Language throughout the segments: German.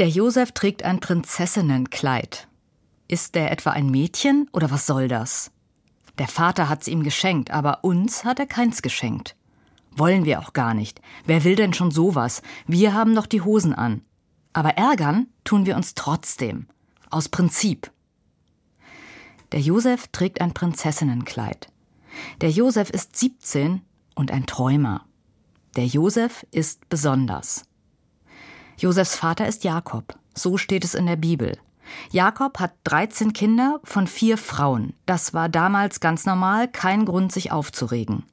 Der Josef trägt ein Prinzessinnenkleid. Ist der etwa ein Mädchen oder was soll das? Der Vater hat's ihm geschenkt, aber uns hat er keins geschenkt. Wollen wir auch gar nicht. Wer will denn schon sowas? Wir haben doch die Hosen an. Aber ärgern tun wir uns trotzdem. Aus Prinzip. Der Josef trägt ein Prinzessinnenkleid. Der Josef ist 17 und ein Träumer. Der Josef ist besonders. Josefs Vater ist Jakob. So steht es in der Bibel. Jakob hat 13 Kinder von vier Frauen. Das war damals ganz normal, kein Grund, sich aufzuregen.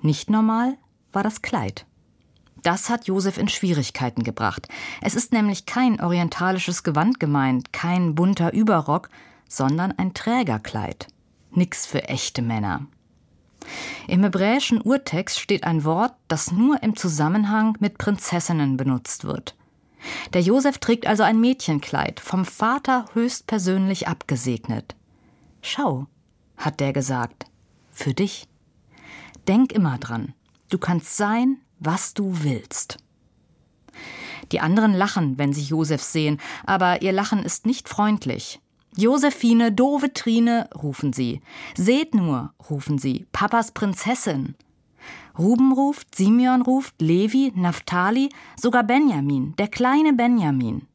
Nicht normal war das Kleid. Das hat Josef in Schwierigkeiten gebracht. Es ist nämlich kein orientalisches Gewand gemeint, kein bunter Überrock, sondern ein Trägerkleid. Nix für echte Männer. Im hebräischen Urtext steht ein Wort, das nur im Zusammenhang mit Prinzessinnen benutzt wird. Der Josef trägt also ein Mädchenkleid, vom Vater höchstpersönlich abgesegnet. Schau, hat der gesagt, für dich. Denk immer dran, du kannst sein, was du willst. Die anderen lachen, wenn sie Josef sehen, aber ihr Lachen ist nicht freundlich. Josephine, doofe Trine, rufen sie. Seht nur, rufen sie, Papas Prinzessin. Ruben ruft, Simeon ruft, Levi, Naphtali, sogar Benjamin, der kleine Benjamin.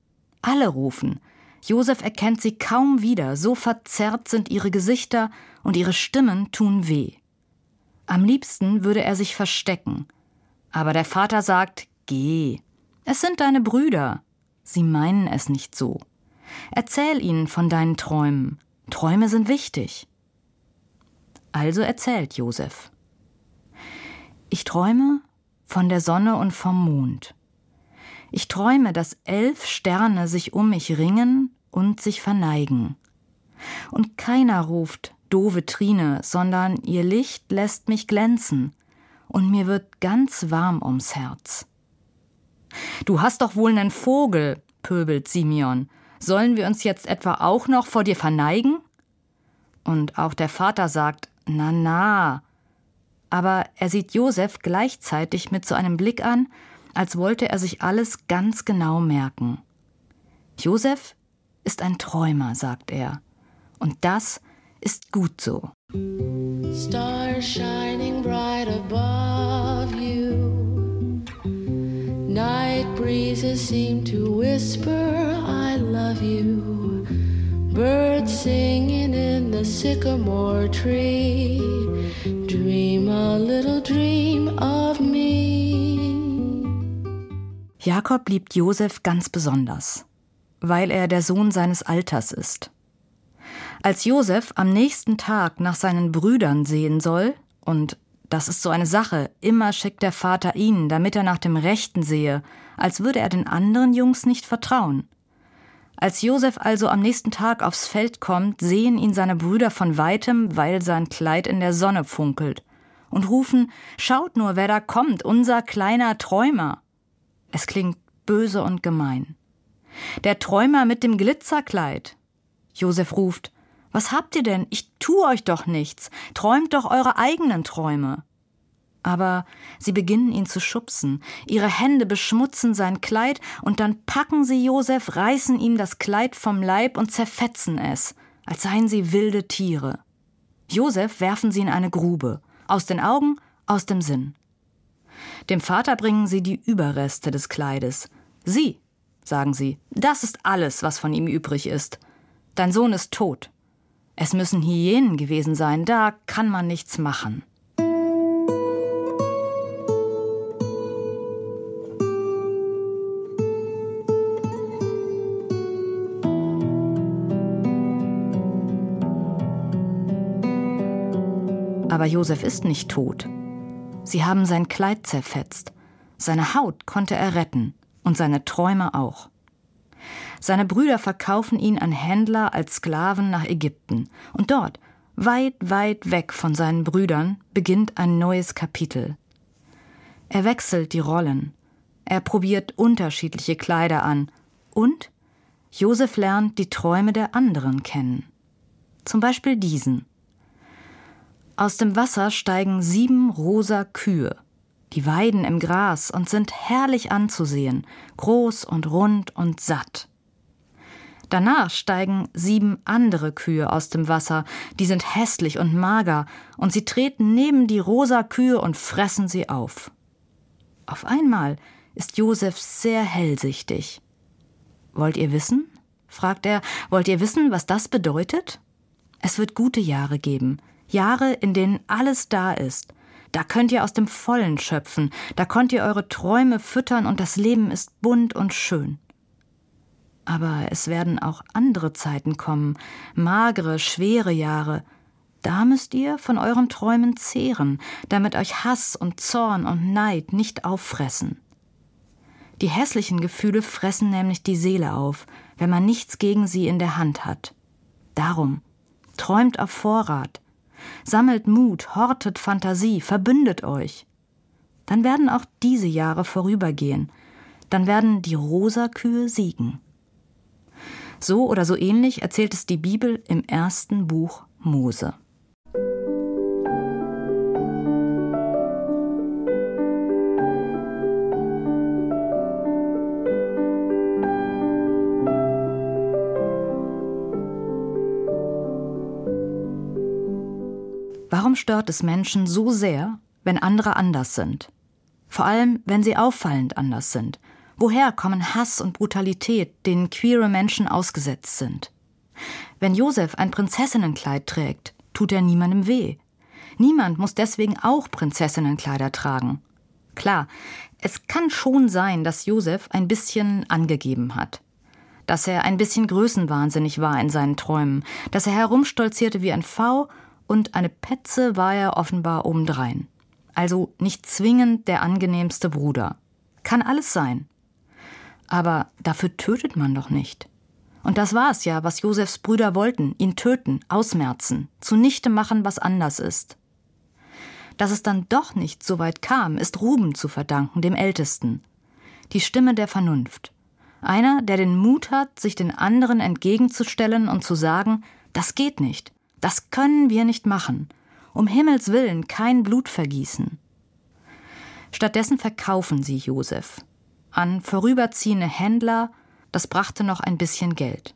Alle rufen. Josef erkennt sie kaum wieder, so verzerrt sind ihre Gesichter und ihre Stimmen tun weh. Am liebsten würde er sich verstecken. Aber der Vater sagt, geh. Es sind deine Brüder. Sie meinen es nicht so. Erzähl ihnen von deinen Träumen. Träume sind wichtig. Also erzählt Josef. Ich träume von der Sonne und vom Mond. Ich träume, dass elf Sterne sich um mich ringen und sich verneigen. Und keiner ruft doofe Trine, sondern ihr Licht lässt mich glänzen, und mir wird ganz warm ums Herz. Du hast doch wohl nen Vogel, pöbelt Simeon. Sollen wir uns jetzt etwa auch noch vor dir verneigen? Und auch der Vater sagt, na na. Aber er sieht Josef gleichzeitig mit so einem Blick an, als wollte er sich alles ganz genau merken. Josef ist ein Träumer, sagt er. Und das ist gut so. Stars shining bright above you. Night breezes seem to whisper, Love you. Birds singing in the sycamore tree. Dream a little dream of me. Jakob liebt Josef ganz besonders, weil er der Sohn seines Alters ist. Als Josef am nächsten Tag nach seinen Brüdern sehen soll, und das ist so eine Sache, immer schickt der Vater ihn, damit er nach dem Rechten sehe, als würde er den anderen Jungs nicht vertrauen. Als Josef also am nächsten Tag aufs Feld kommt, sehen ihn seine Brüder von weitem, weil sein Kleid in der Sonne funkelt, und rufen Schaut nur, wer da kommt, unser kleiner Träumer. Es klingt böse und gemein. Der Träumer mit dem Glitzerkleid. Josef ruft was habt ihr denn? Ich tu euch doch nichts. Träumt doch eure eigenen Träume. Aber sie beginnen ihn zu schubsen. Ihre Hände beschmutzen sein Kleid und dann packen sie Josef, reißen ihm das Kleid vom Leib und zerfetzen es, als seien sie wilde Tiere. Josef werfen sie in eine Grube. Aus den Augen, aus dem Sinn. Dem Vater bringen sie die Überreste des Kleides. Sieh, sagen sie, das ist alles, was von ihm übrig ist. Dein Sohn ist tot. Es müssen Hyänen gewesen sein, da kann man nichts machen. Aber Josef ist nicht tot. Sie haben sein Kleid zerfetzt. Seine Haut konnte er retten und seine Träume auch. Seine Brüder verkaufen ihn an Händler als Sklaven nach Ägypten. Und dort, weit, weit weg von seinen Brüdern, beginnt ein neues Kapitel. Er wechselt die Rollen. Er probiert unterschiedliche Kleider an. Und Josef lernt die Träume der anderen kennen. Zum Beispiel diesen. Aus dem Wasser steigen sieben rosa Kühe. Die weiden im Gras und sind herrlich anzusehen, groß und rund und satt. Danach steigen sieben andere Kühe aus dem Wasser, die sind hässlich und mager, und sie treten neben die rosa Kühe und fressen sie auf. Auf einmal ist Josef sehr hellsichtig. Wollt ihr wissen? fragt er, wollt ihr wissen, was das bedeutet? Es wird gute Jahre geben, Jahre, in denen alles da ist. Da könnt ihr aus dem Vollen schöpfen, da könnt ihr eure Träume füttern und das Leben ist bunt und schön. Aber es werden auch andere Zeiten kommen, magere, schwere Jahre. Da müsst ihr von euren Träumen zehren, damit euch Hass und Zorn und Neid nicht auffressen. Die hässlichen Gefühle fressen nämlich die Seele auf, wenn man nichts gegen sie in der Hand hat. Darum, träumt auf Vorrat, sammelt Mut, hortet Fantasie, verbündet euch. Dann werden auch diese Jahre vorübergehen, dann werden die Rosakühe siegen. So oder so ähnlich erzählt es die Bibel im ersten Buch Mose. Stört es Menschen so sehr, wenn andere anders sind? Vor allem, wenn sie auffallend anders sind. Woher kommen Hass und Brutalität, denen queere Menschen ausgesetzt sind? Wenn Josef ein Prinzessinnenkleid trägt, tut er niemandem weh. Niemand muss deswegen auch Prinzessinnenkleider tragen. Klar, es kann schon sein, dass Josef ein bisschen angegeben hat. Dass er ein bisschen größenwahnsinnig war in seinen Träumen, dass er herumstolzierte wie ein V und eine Petze war er offenbar obendrein. Also nicht zwingend der angenehmste Bruder. Kann alles sein. Aber dafür tötet man doch nicht. Und das war es ja, was Josefs Brüder wollten, ihn töten, ausmerzen, zunichte machen, was anders ist. Dass es dann doch nicht so weit kam, ist Ruben zu verdanken, dem Ältesten. Die Stimme der Vernunft. Einer, der den Mut hat, sich den anderen entgegenzustellen und zu sagen, das geht nicht. Das können wir nicht machen. Um Himmels willen kein Blut vergießen. Stattdessen verkaufen sie Josef an vorüberziehende Händler, das brachte noch ein bisschen Geld.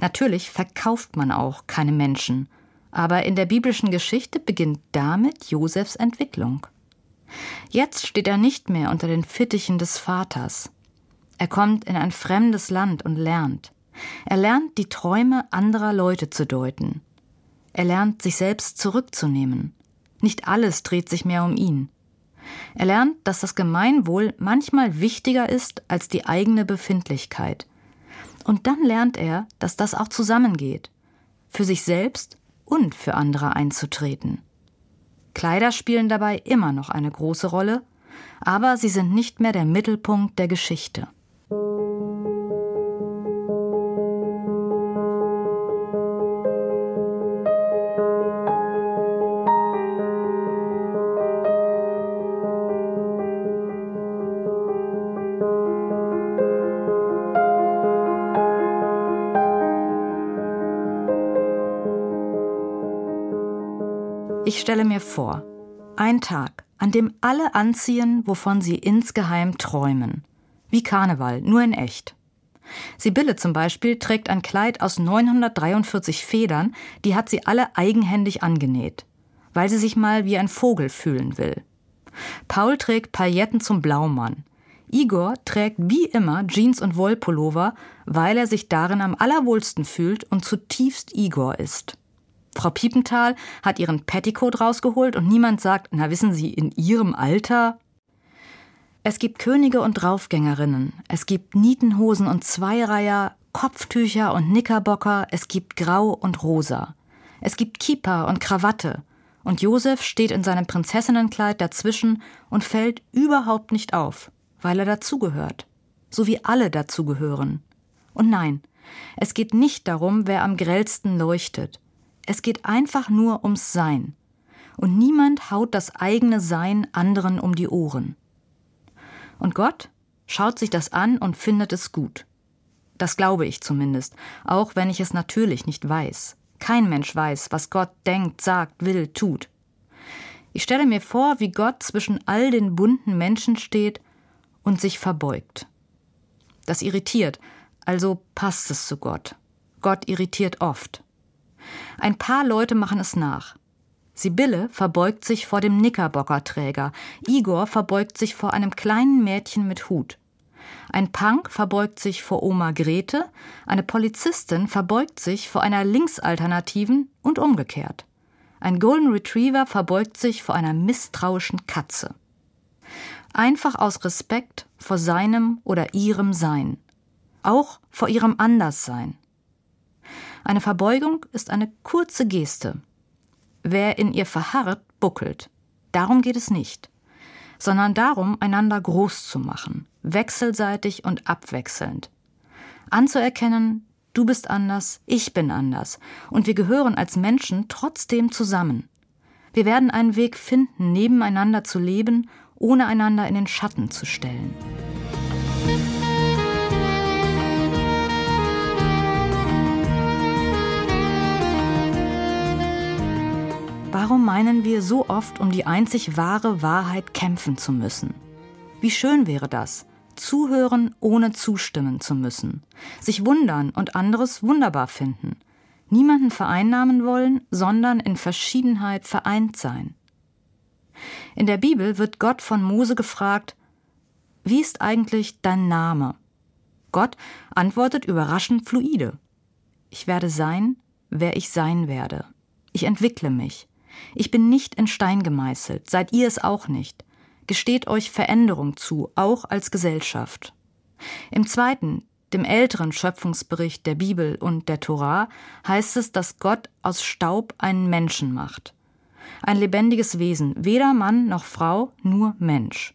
Natürlich verkauft man auch keine Menschen, aber in der biblischen Geschichte beginnt damit Josefs Entwicklung. Jetzt steht er nicht mehr unter den Fittichen des Vaters. Er kommt in ein fremdes Land und lernt. Er lernt, die Träume anderer Leute zu deuten. Er lernt, sich selbst zurückzunehmen. Nicht alles dreht sich mehr um ihn. Er lernt, dass das Gemeinwohl manchmal wichtiger ist als die eigene Befindlichkeit. Und dann lernt er, dass das auch zusammengeht, für sich selbst und für andere einzutreten. Kleider spielen dabei immer noch eine große Rolle, aber sie sind nicht mehr der Mittelpunkt der Geschichte. Ich stelle mir vor, ein Tag, an dem alle anziehen, wovon sie insgeheim träumen. Wie Karneval, nur in echt. Sibylle zum Beispiel trägt ein Kleid aus 943 Federn, die hat sie alle eigenhändig angenäht, weil sie sich mal wie ein Vogel fühlen will. Paul trägt Pailletten zum Blaumann. Igor trägt wie immer Jeans und Wollpullover, weil er sich darin am allerwohlsten fühlt und zutiefst Igor ist. Frau Piepenthal hat ihren Petticoat rausgeholt und niemand sagt, na wissen Sie, in Ihrem Alter? Es gibt Könige und Draufgängerinnen, es gibt Nietenhosen und Zweireiher, Kopftücher und Knickerbocker, es gibt Grau und Rosa. Es gibt Kippa und Krawatte. Und Josef steht in seinem Prinzessinnenkleid dazwischen und fällt überhaupt nicht auf, weil er dazugehört. So wie alle dazugehören. Und nein, es geht nicht darum, wer am grellsten leuchtet. Es geht einfach nur ums Sein. Und niemand haut das eigene Sein anderen um die Ohren. Und Gott schaut sich das an und findet es gut. Das glaube ich zumindest, auch wenn ich es natürlich nicht weiß. Kein Mensch weiß, was Gott denkt, sagt, will, tut. Ich stelle mir vor, wie Gott zwischen all den bunten Menschen steht und sich verbeugt. Das irritiert, also passt es zu Gott. Gott irritiert oft. Ein paar Leute machen es nach. Sibylle verbeugt sich vor dem Knickerbockerträger, Igor verbeugt sich vor einem kleinen Mädchen mit Hut. Ein Punk verbeugt sich vor Oma Grete, eine Polizistin verbeugt sich vor einer Linksalternativen und umgekehrt. Ein Golden Retriever verbeugt sich vor einer misstrauischen Katze. Einfach aus Respekt vor seinem oder ihrem Sein. Auch vor ihrem Anderssein. Eine Verbeugung ist eine kurze Geste. Wer in ihr verharrt, buckelt. Darum geht es nicht sondern darum, einander groß zu machen, wechselseitig und abwechselnd. Anzuerkennen, du bist anders, ich bin anders, und wir gehören als Menschen trotzdem zusammen. Wir werden einen Weg finden, nebeneinander zu leben, ohne einander in den Schatten zu stellen. Warum meinen wir so oft, um die einzig wahre Wahrheit kämpfen zu müssen? Wie schön wäre das, zuhören, ohne zustimmen zu müssen, sich wundern und anderes wunderbar finden, niemanden vereinnahmen wollen, sondern in Verschiedenheit vereint sein. In der Bibel wird Gott von Mose gefragt, wie ist eigentlich dein Name? Gott antwortet überraschend fluide. Ich werde sein, wer ich sein werde. Ich entwickle mich. Ich bin nicht in Stein gemeißelt, seid ihr es auch nicht. Gesteht euch Veränderung zu, auch als Gesellschaft. Im zweiten, dem älteren Schöpfungsbericht der Bibel und der Torah heißt es, dass Gott aus Staub einen Menschen macht. Ein lebendiges Wesen, weder Mann noch Frau, nur Mensch.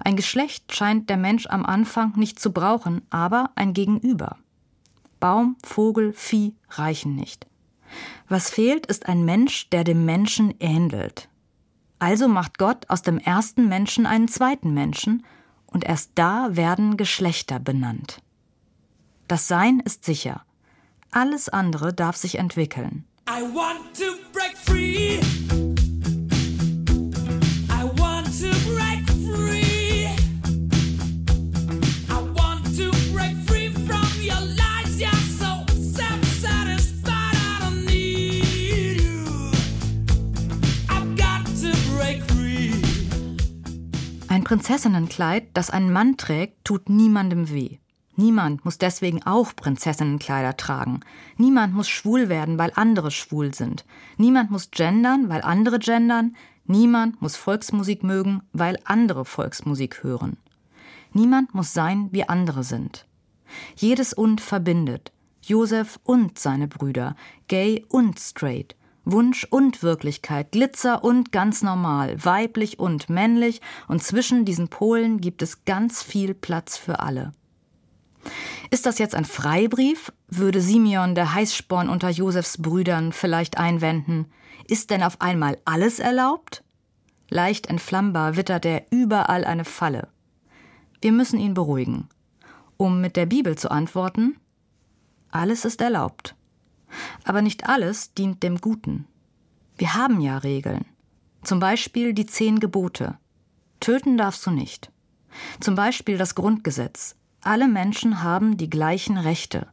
Ein Geschlecht scheint der Mensch am Anfang nicht zu brauchen, aber ein Gegenüber. Baum, Vogel, Vieh reichen nicht. Was fehlt, ist ein Mensch, der dem Menschen ähnelt. Also macht Gott aus dem ersten Menschen einen zweiten Menschen, und erst da werden Geschlechter benannt. Das Sein ist sicher. Alles andere darf sich entwickeln. I want to break free. Prinzessinnenkleid, das ein Mann trägt, tut niemandem weh. Niemand muss deswegen auch Prinzessinnenkleider tragen. Niemand muss schwul werden, weil andere schwul sind. Niemand muss gendern, weil andere gendern. Niemand muss Volksmusik mögen, weil andere Volksmusik hören. Niemand muss sein, wie andere sind. Jedes und verbindet. Josef und seine Brüder, gay und straight, Wunsch und Wirklichkeit, Glitzer und ganz normal, weiblich und männlich, und zwischen diesen Polen gibt es ganz viel Platz für alle. Ist das jetzt ein Freibrief? würde Simeon, der Heißsporn unter Josefs Brüdern, vielleicht einwenden. Ist denn auf einmal alles erlaubt? Leicht entflammbar wittert er überall eine Falle. Wir müssen ihn beruhigen. Um mit der Bibel zu antworten, alles ist erlaubt. Aber nicht alles dient dem Guten. Wir haben ja Regeln. Zum Beispiel die zehn Gebote. Töten darfst du nicht. Zum Beispiel das Grundgesetz. Alle Menschen haben die gleichen Rechte.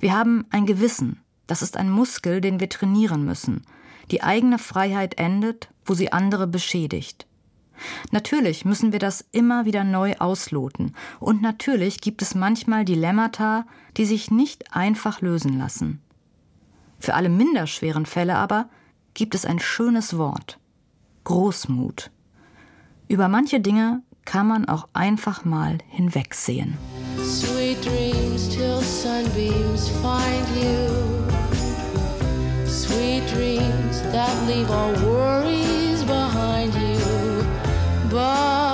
Wir haben ein Gewissen. Das ist ein Muskel, den wir trainieren müssen. Die eigene Freiheit endet, wo sie andere beschädigt. Natürlich müssen wir das immer wieder neu ausloten. Und natürlich gibt es manchmal Dilemmata, die sich nicht einfach lösen lassen. Für alle minderschweren Fälle aber gibt es ein schönes Wort Großmut. Über manche Dinge kann man auch einfach mal hinwegsehen. Sweet dreams till sunbeams find you. Sweet dreams that leave all worries behind you. But